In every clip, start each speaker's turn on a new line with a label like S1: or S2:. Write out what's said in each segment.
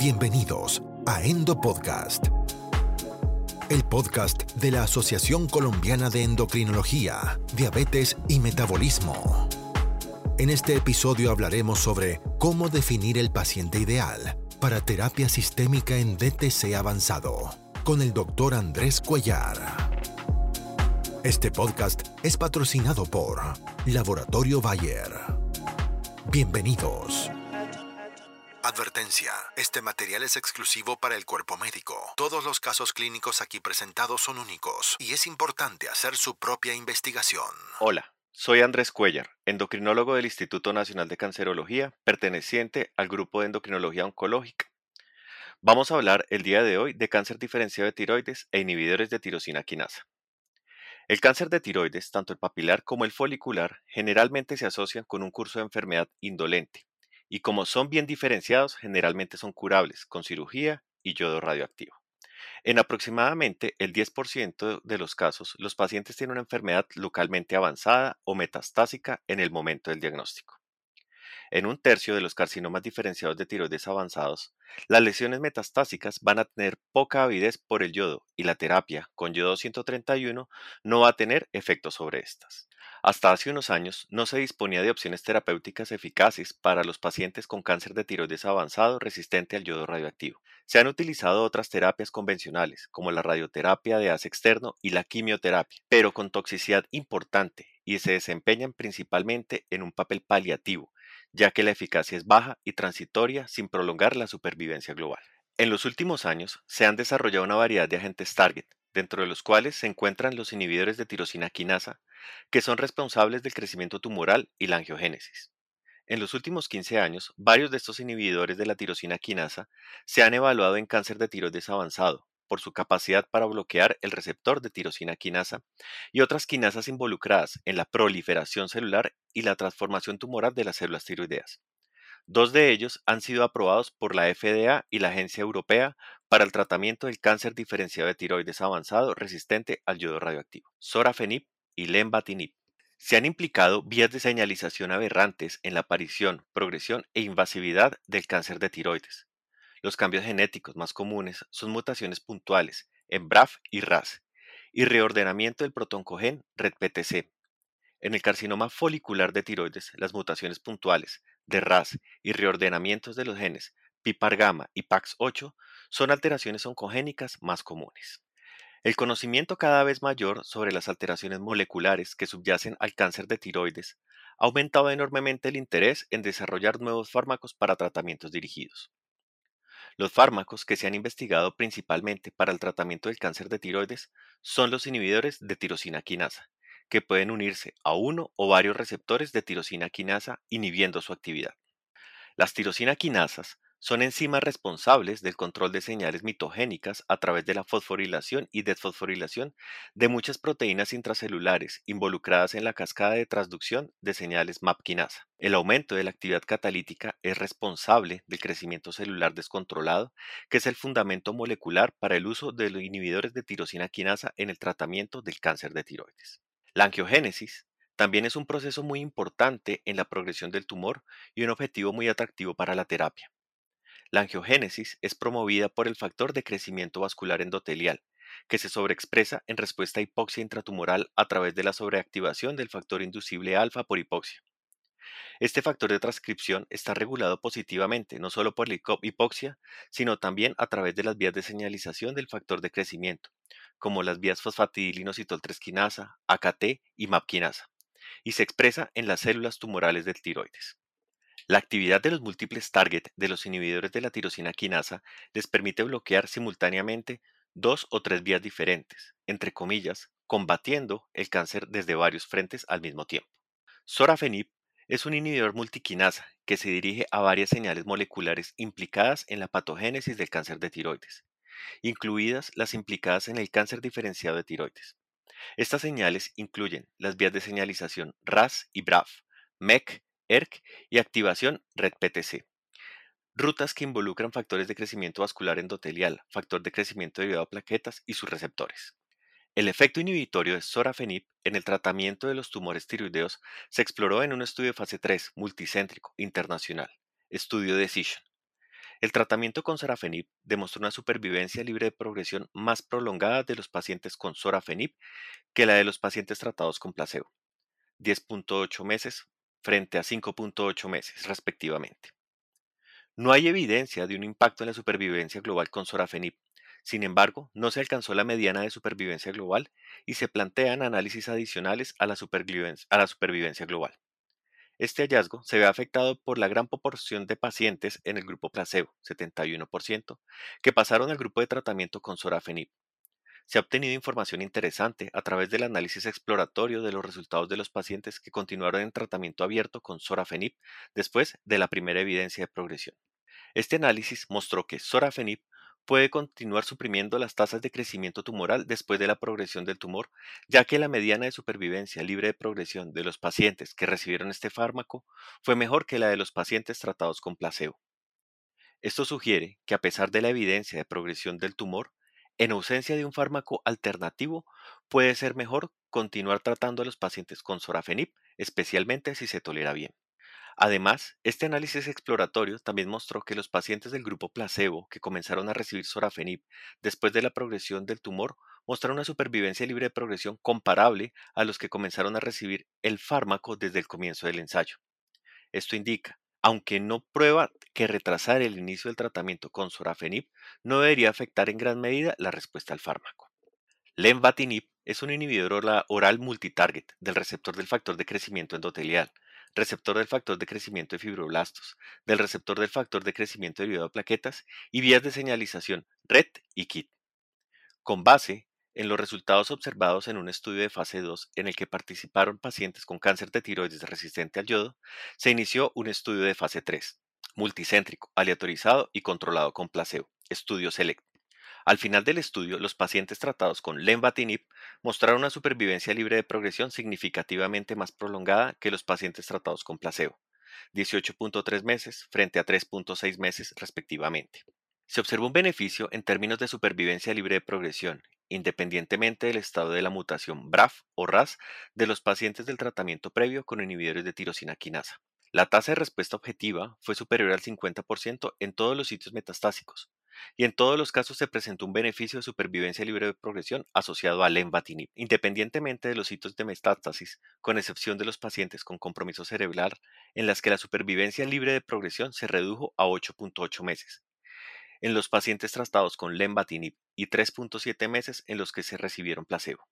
S1: Bienvenidos a Endo Podcast, el podcast de la Asociación Colombiana de Endocrinología, Diabetes y Metabolismo. En este episodio hablaremos sobre cómo definir el paciente ideal para terapia sistémica en DTC avanzado con el doctor Andrés Cuellar. Este podcast es patrocinado por Laboratorio Bayer. Bienvenidos. Este material es exclusivo para el cuerpo médico. Todos los casos clínicos aquí presentados son únicos y es importante hacer su propia investigación.
S2: Hola, soy Andrés Cuellar, endocrinólogo del Instituto Nacional de Cancerología, perteneciente al grupo de endocrinología oncológica. Vamos a hablar el día de hoy de cáncer diferenciado de tiroides e inhibidores de tirosina quinasa. El cáncer de tiroides, tanto el papilar como el folicular, generalmente se asocian con un curso de enfermedad indolente, y como son bien diferenciados, generalmente son curables con cirugía y yodo radioactivo. En aproximadamente el 10% de los casos, los pacientes tienen una enfermedad localmente avanzada o metastásica en el momento del diagnóstico. En un tercio de los carcinomas diferenciados de tiroides avanzados, las lesiones metastásicas van a tener poca avidez por el yodo y la terapia con yodo 131 no va a tener efecto sobre estas. Hasta hace unos años no se disponía de opciones terapéuticas eficaces para los pacientes con cáncer de tiroides avanzado resistente al yodo radioactivo. Se han utilizado otras terapias convencionales, como la radioterapia de haz externo y la quimioterapia, pero con toxicidad importante y se desempeñan principalmente en un papel paliativo, ya que la eficacia es baja y transitoria sin prolongar la supervivencia global. En los últimos años se han desarrollado una variedad de agentes target, dentro de los cuales se encuentran los inhibidores de tirosina quinasa, que son responsables del crecimiento tumoral y la angiogénesis. En los últimos 15 años, varios de estos inhibidores de la tirosina quinasa se han evaluado en cáncer de tiroides avanzado, por su capacidad para bloquear el receptor de tirosina quinasa y otras quinasas involucradas en la proliferación celular y la transformación tumoral de las células tiroideas. Dos de ellos han sido aprobados por la FDA y la Agencia Europea para el tratamiento del cáncer diferenciado de tiroides avanzado resistente al yodo radioactivo, sorafenib y. Se han implicado vías de señalización aberrantes en la aparición, progresión e invasividad del cáncer de tiroides, los cambios genéticos más comunes son mutaciones puntuales en BRAF y RAS y reordenamiento del protoncogen RED-PTC. En el carcinoma folicular de tiroides, las mutaciones puntuales de RAS y reordenamientos de los genes PIPAR-gamma y PAX8 son alteraciones oncogénicas más comunes. El conocimiento cada vez mayor sobre las alteraciones moleculares que subyacen al cáncer de tiroides ha aumentado enormemente el interés en desarrollar nuevos fármacos para tratamientos dirigidos. Los fármacos que se han investigado principalmente para el tratamiento del cáncer de tiroides son los inhibidores de tirosina quinasa, que pueden unirse a uno o varios receptores de tirosina quinasa inhibiendo su actividad. Las tirosina quinasas son enzimas responsables del control de señales mitogénicas a través de la fosforilación y desfosforilación de muchas proteínas intracelulares involucradas en la cascada de transducción de señales MAP quinasa. El aumento de la actividad catalítica es responsable del crecimiento celular descontrolado, que es el fundamento molecular para el uso de los inhibidores de tirosina quinasa en el tratamiento del cáncer de tiroides. La angiogénesis también es un proceso muy importante en la progresión del tumor y un objetivo muy atractivo para la terapia. La angiogénesis es promovida por el factor de crecimiento vascular endotelial, que se sobreexpresa en respuesta a hipoxia intratumoral a través de la sobreactivación del factor inducible alfa por hipoxia. Este factor de transcripción está regulado positivamente no solo por la hipoxia, sino también a través de las vías de señalización del factor de crecimiento, como las vías fosfatidilinositol 3 quinasa, AKT y MAP quinasa, y se expresa en las células tumorales del tiroides. La actividad de los múltiples target de los inhibidores de la tirosina quinasa les permite bloquear simultáneamente dos o tres vías diferentes, entre comillas, combatiendo el cáncer desde varios frentes al mismo tiempo. Sorafenib es un inhibidor multiquinasa que se dirige a varias señales moleculares implicadas en la patogénesis del cáncer de tiroides, incluidas las implicadas en el cáncer diferenciado de tiroides. Estas señales incluyen las vías de señalización RAS y BRAF, MEC ERK y activación RED-PTC. Rutas que involucran factores de crecimiento vascular endotelial, factor de crecimiento debido a plaquetas y sus receptores. El efecto inhibitorio de sorafenib en el tratamiento de los tumores tiroideos se exploró en un estudio de fase 3 multicéntrico internacional, estudio Decision. El tratamiento con sorafenib demostró una supervivencia libre de progresión más prolongada de los pacientes con sorafenib que la de los pacientes tratados con placebo, 10.8 meses frente a 5.8 meses respectivamente. No hay evidencia de un impacto en la supervivencia global con sorafenib. Sin embargo, no se alcanzó la mediana de supervivencia global y se plantean análisis adicionales a la, supervivencia global. Este hallazgo se ve afectado por la gran proporción de pacientes en el grupo placebo, 71%, que pasaron al grupo de tratamiento con sorafenib. Se ha obtenido información interesante a través del análisis exploratorio de los resultados de los pacientes que continuaron en tratamiento abierto con sorafenib después de la primera evidencia de progresión. Este análisis mostró que sorafenib puede continuar suprimiendo las tasas de crecimiento tumoral después de la progresión del tumor, ya que la mediana de supervivencia libre de progresión de los pacientes que recibieron este fármaco fue mejor que la de los pacientes tratados con placebo. Esto sugiere que a pesar de la evidencia de progresión del tumor, en ausencia de un fármaco alternativo, puede ser mejor continuar tratando a los pacientes con sorafenib, especialmente si se tolera bien. Además, este análisis exploratorio también mostró que los pacientes del grupo placebo que comenzaron a recibir sorafenib después de la progresión del tumor mostraron una supervivencia libre de progresión comparable a los que comenzaron a recibir el fármaco desde el comienzo del ensayo. Esto indica, aunque no prueba que retrasar el inicio del tratamiento con sorafenib no debería afectar en gran medida la respuesta al fármaco. Lenvatinib es un inhibidor oral multitarget del receptor del factor de crecimiento endotelial, receptor del factor de crecimiento de fibroblastos, del receptor del factor de crecimiento derivado de plaquetas y vías de señalización RET y KIT. Con base en los resultados observados en un estudio de fase 2 en el que participaron pacientes con cáncer de tiroides resistente al yodo, se inició un estudio de fase 3, multicéntrico, aleatorizado y controlado con placebo, estudio SELECT, al final del estudio, los pacientes tratados con lenvatinib mostraron una supervivencia libre de progresión significativamente más prolongada que los pacientes tratados con placebo, 18.3 meses frente a 3.6 meses respectivamente. Se observó un beneficio en términos de supervivencia libre de progresión, independientemente del estado de la mutación BRAF o RAS de los pacientes del tratamiento previo con inhibidores de tirosina quinasa. La tasa de respuesta objetiva fue superior al 50% en todos los sitios metastásicos, y en todos los casos se presentó un beneficio de supervivencia libre de progresión asociado al lenvatinib, independientemente de los sitios de metástasis, con excepción de los pacientes con compromiso cerebral, en las que la supervivencia libre de progresión se redujo a 8.8 meses. En los pacientes tratados con lenvatinib y 3.7 meses en los que se recibieron placebo.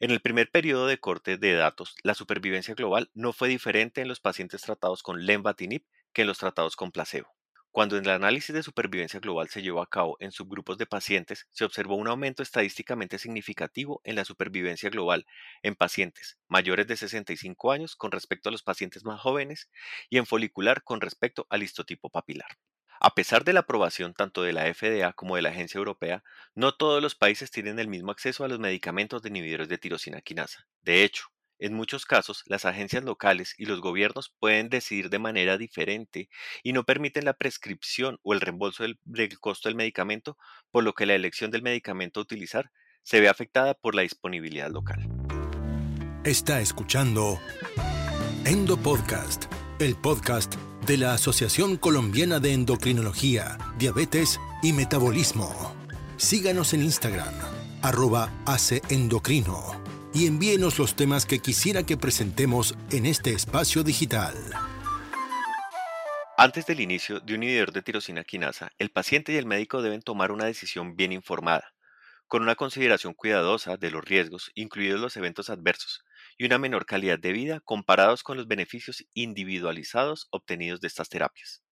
S2: En el primer periodo de corte de datos, la supervivencia global no fue diferente en los pacientes tratados con lenvatinib que en los tratados con placebo. Cuando el análisis de supervivencia global se llevó a cabo en subgrupos de pacientes, se observó un aumento estadísticamente significativo en la supervivencia global en pacientes mayores de 65 años con respecto a los pacientes más jóvenes y en folicular con respecto al histotipo papilar. A pesar de la aprobación tanto de la FDA como de la Agencia Europea, no todos los países tienen el mismo acceso a los medicamentos de inhibidores de tirosina quinasa. De hecho, en muchos casos, las agencias locales y los gobiernos pueden decidir de manera diferente y no permiten la prescripción o el reembolso del, costo del medicamento, por lo que la elección del medicamento a utilizar se ve afectada por la disponibilidad local.
S1: Está escuchando Endo Podcast, el podcast de la Asociación Colombiana de Endocrinología, Diabetes y Metabolismo. Síganos en Instagram, arroba aceendocrino y envíenos los temas que quisiera que presentemos en este espacio digital.
S2: Antes del inicio de un inhibidor de tirosina quinasa, el paciente y el médico deben tomar una decisión bien informada, con una consideración cuidadosa de los riesgos, incluidos los eventos adversos, y una menor calidad de vida comparados con los beneficios individualizados obtenidos de estas terapias.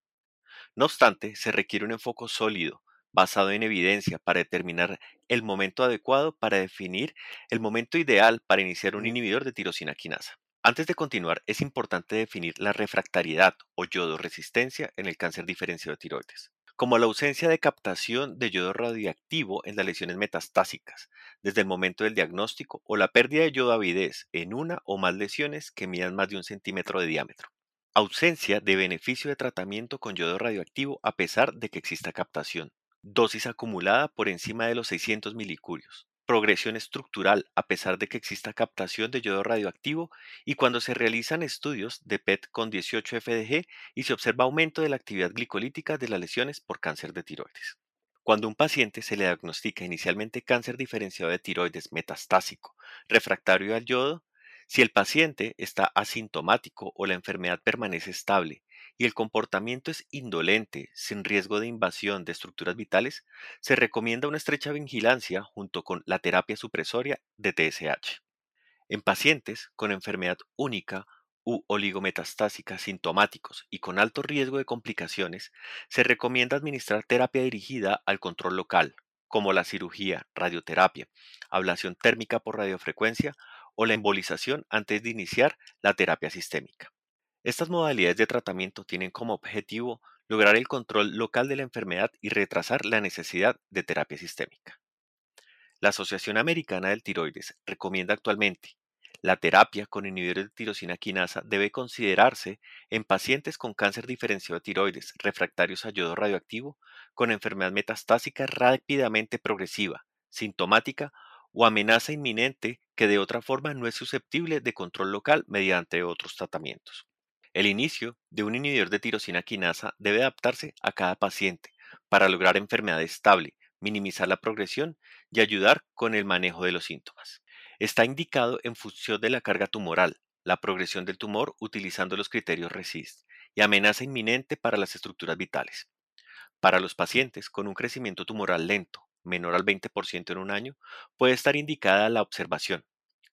S2: No obstante, se requiere un enfoque sólido basado en evidencia para determinar el momento adecuado para definir el momento ideal para iniciar un inhibidor de tirosina quinasa. Antes de continuar, es importante definir la refractariedad o yodo resistencia en el cáncer diferenciado de tiroides, como la ausencia de captación de yodo radioactivo en las lesiones metastásicas desde el momento del diagnóstico o la pérdida de yodo avidez en una o más lesiones que midan más de un centímetro de diámetro. Ausencia de beneficio de tratamiento con yodo radioactivo a pesar de que exista captación dosis acumulada por encima de los 600 milicurios, progresión estructural a pesar de que exista captación de yodo radioactivo y cuando se realizan estudios de PET con 18 FDG y se observa aumento de la actividad glicolítica de las lesiones por cáncer de tiroides. Cuando un paciente se le diagnostica inicialmente cáncer diferenciado de tiroides metastásico refractario al yodo, si el paciente está asintomático o la enfermedad permanece estable y el comportamiento es indolente, sin riesgo de invasión de estructuras vitales, se recomienda una estrecha vigilancia junto con la terapia supresoria de TSH. En pacientes con enfermedad única u oligometastásica sintomáticos y con alto riesgo de complicaciones, se recomienda administrar terapia dirigida al control local, como la cirugía, radioterapia, ablación térmica por radiofrecuencia o la embolización antes de iniciar la terapia sistémica. Estas modalidades de tratamiento tienen como objetivo lograr el control local de la enfermedad y retrasar la necesidad de terapia sistémica. La Asociación Americana del Tiroides recomienda actualmente la terapia con inhibidores de tirosina quinasa debe considerarse en pacientes con cáncer diferenciado de tiroides refractarios a yodo radioactivo con enfermedad metastásica rápidamente progresiva, sintomática o amenaza inminente que de otra forma no es susceptible de control local mediante otros tratamientos. El inicio de un inhibidor de tirosina quinasa debe adaptarse a cada paciente para lograr enfermedad estable, minimizar la progresión y ayudar con el manejo de los síntomas. Está indicado en función de la carga tumoral, la progresión del tumor utilizando los criterios RESIST y amenaza inminente para las estructuras vitales. Para los pacientes con un crecimiento tumoral lento, menor al 20% en un año, puede estar indicada la observación.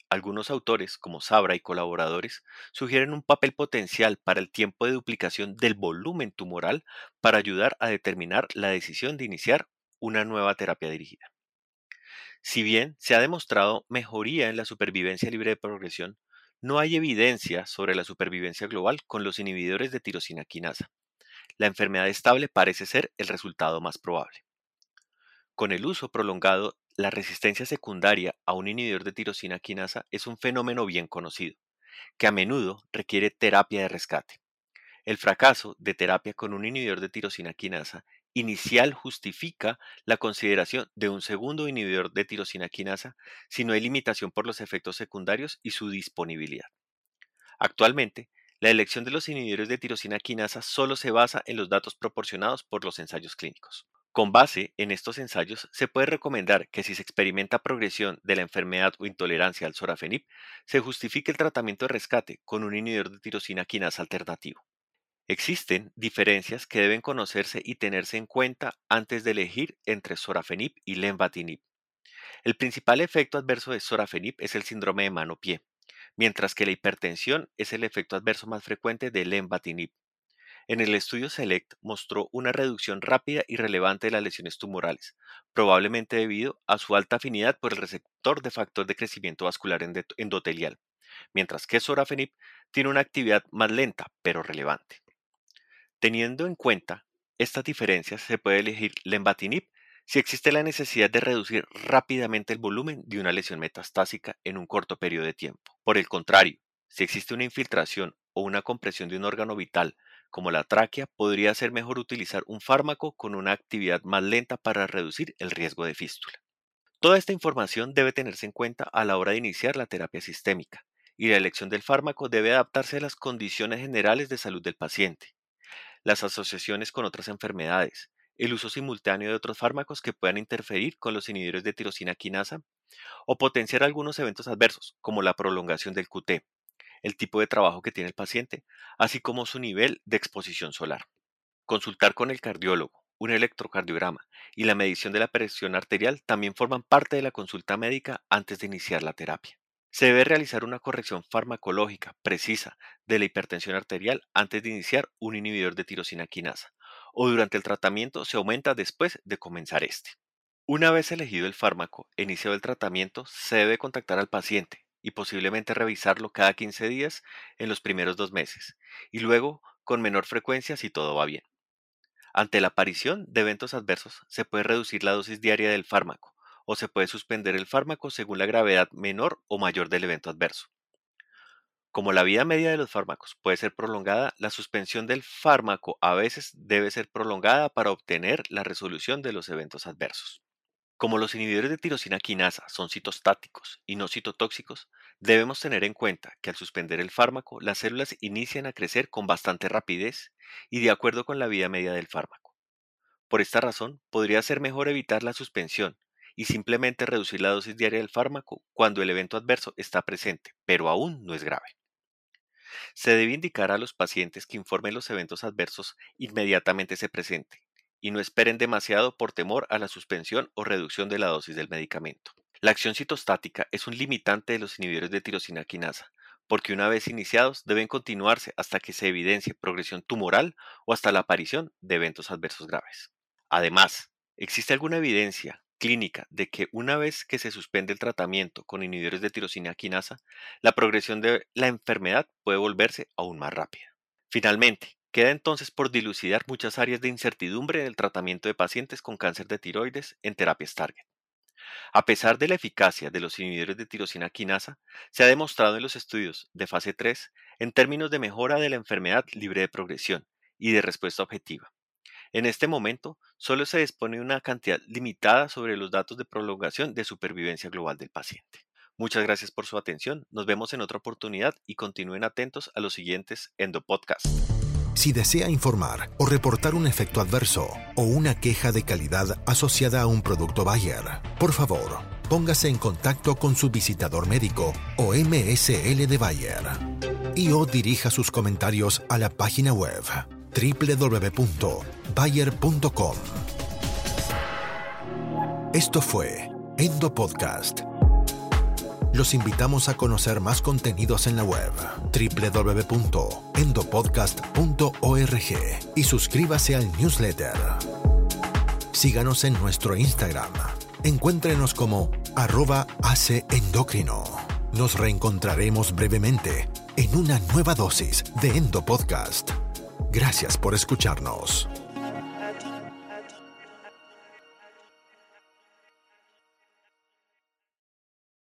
S2: Algunos autores, como Sabra y colaboradores, sugieren un papel potencial para el tiempo de duplicación del volumen tumoral para ayudar a determinar la decisión de iniciar una nueva terapia dirigida. Si bien se ha demostrado mejoría en la supervivencia libre de progresión, no hay evidencia sobre la supervivencia global con los inhibidores de tirosina quinasa. La enfermedad estable parece ser el resultado más probable. Con el uso prolongado, la resistencia secundaria a un inhibidor de tirosina quinasa es un fenómeno bien conocido, que a menudo requiere terapia de rescate. El fracaso de terapia con un inhibidor de tirosina quinasa inicial justifica la consideración de un segundo inhibidor de tirosina quinasa si no hay limitación por los efectos secundarios y su disponibilidad. Actualmente, la elección de los inhibidores de tirosina quinasa solo se basa en los datos proporcionados por los ensayos clínicos. Con base en estos ensayos, se puede recomendar que si se experimenta progresión de la enfermedad o intolerancia al sorafenib, se justifique el tratamiento de rescate con un inhibidor de tirosina quinasa alternativo. Existen diferencias que deben conocerse y tenerse en cuenta antes de elegir entre sorafenib y lenvatinib. El principal efecto adverso de sorafenib es el síndrome de mano-pie, mientras que la hipertensión es el efecto adverso más frecuente de lenvatinib. En el estudio SELECT mostró una reducción rápida y relevante de las lesiones tumorales, probablemente debido a su alta afinidad por el receptor de factor de crecimiento vascular endotelial, mientras que sorafenib tiene una actividad más lenta pero relevante. Teniendo en cuenta estas diferencias, se puede elegir lenvatinib si existe la necesidad de reducir rápidamente el volumen de una lesión metastásica en un corto periodo de tiempo. Por el contrario, si existe una infiltración o una compresión de un órgano vital como la tráquea, podría ser mejor utilizar un fármaco con una actividad más lenta para reducir el riesgo de fístula. Toda esta información debe tenerse en cuenta a la hora de iniciar la terapia sistémica, y la elección del fármaco debe adaptarse a las condiciones generales de salud del paciente, las asociaciones con otras enfermedades, el uso simultáneo de otros fármacos que puedan interferir con los inhibidores de tirosina quinasa o potenciar algunos eventos adversos, como la prolongación del QT, el tipo de trabajo que tiene el paciente, así como su nivel de exposición solar. Consultar con el cardiólogo, un electrocardiograma y la medición de la presión arterial también forman parte de la consulta médica antes de iniciar la terapia. Se debe realizar una corrección farmacológica precisa de la hipertensión arterial antes de iniciar un inhibidor de tirosina quinasa, o durante el tratamiento se aumenta después de comenzar este. Una vez elegido el fármaco e iniciado el tratamiento, se debe contactar al paciente y posiblemente revisarlo cada 15 días en los primeros dos meses, y luego con menor frecuencia si todo va bien. Ante la aparición de eventos adversos, se puede reducir la dosis diaria del fármaco, o se puede suspender el fármaco según la gravedad menor o mayor del evento adverso. Como la vida media de los fármacos puede ser prolongada, la suspensión del fármaco a veces debe ser prolongada para obtener la resolución de los eventos adversos. Como los inhibidores de tirosina quinasa son citostáticos y no citotóxicos, debemos tener en cuenta que al suspender el fármaco, las células inician a crecer con bastante rapidez y de acuerdo con la vida media del fármaco. Por esta razón, podría ser mejor evitar la suspensión y simplemente reducir la dosis diaria del fármaco cuando el evento adverso está presente, pero aún no es grave. Se debe indicar a los pacientes que informen los eventos adversos inmediatamente se presenten y no esperen demasiado por temor a la suspensión o reducción de la dosis del medicamento. La acción citostática es un limitante de los inhibidores de tirosina quinasa, porque una vez iniciados deben continuarse hasta que se evidencie progresión tumoral o hasta la aparición de eventos adversos graves. Además, existe alguna evidencia clínica de que una vez que se suspende el tratamiento con inhibidores de tirosina quinasa, la progresión de la enfermedad puede volverse aún más rápida. Finalmente, queda entonces por dilucidar muchas áreas de incertidumbre en el tratamiento de pacientes con cáncer de tiroides en terapias target. A pesar de la eficacia de los inhibidores de tirosina quinasa, se ha demostrado en los estudios de fase 3 en términos de mejora de la enfermedad libre de progresión y de respuesta objetiva. En este momento, solo se dispone de una cantidad limitada sobre los datos de prolongación de supervivencia global del paciente. Muchas gracias por su atención. Nos vemos en otra oportunidad y continúen atentos a los siguientes Endopodcasts.
S1: Si desea informar o reportar un efecto adverso o una queja de calidad asociada a un producto Bayer, por favor, póngase en contacto con su visitador médico o MSL de Bayer y o dirija sus comentarios a la página web www.bayer.com. Esto fue Endo Podcast. Los invitamos a conocer más contenidos en la web www.endopodcast.org y suscríbase al newsletter. Síganos en nuestro Instagram. Encuéntrenos como arroba endocrino. Nos reencontraremos brevemente en una nueva dosis de Endo Podcast. Gracias por escucharnos.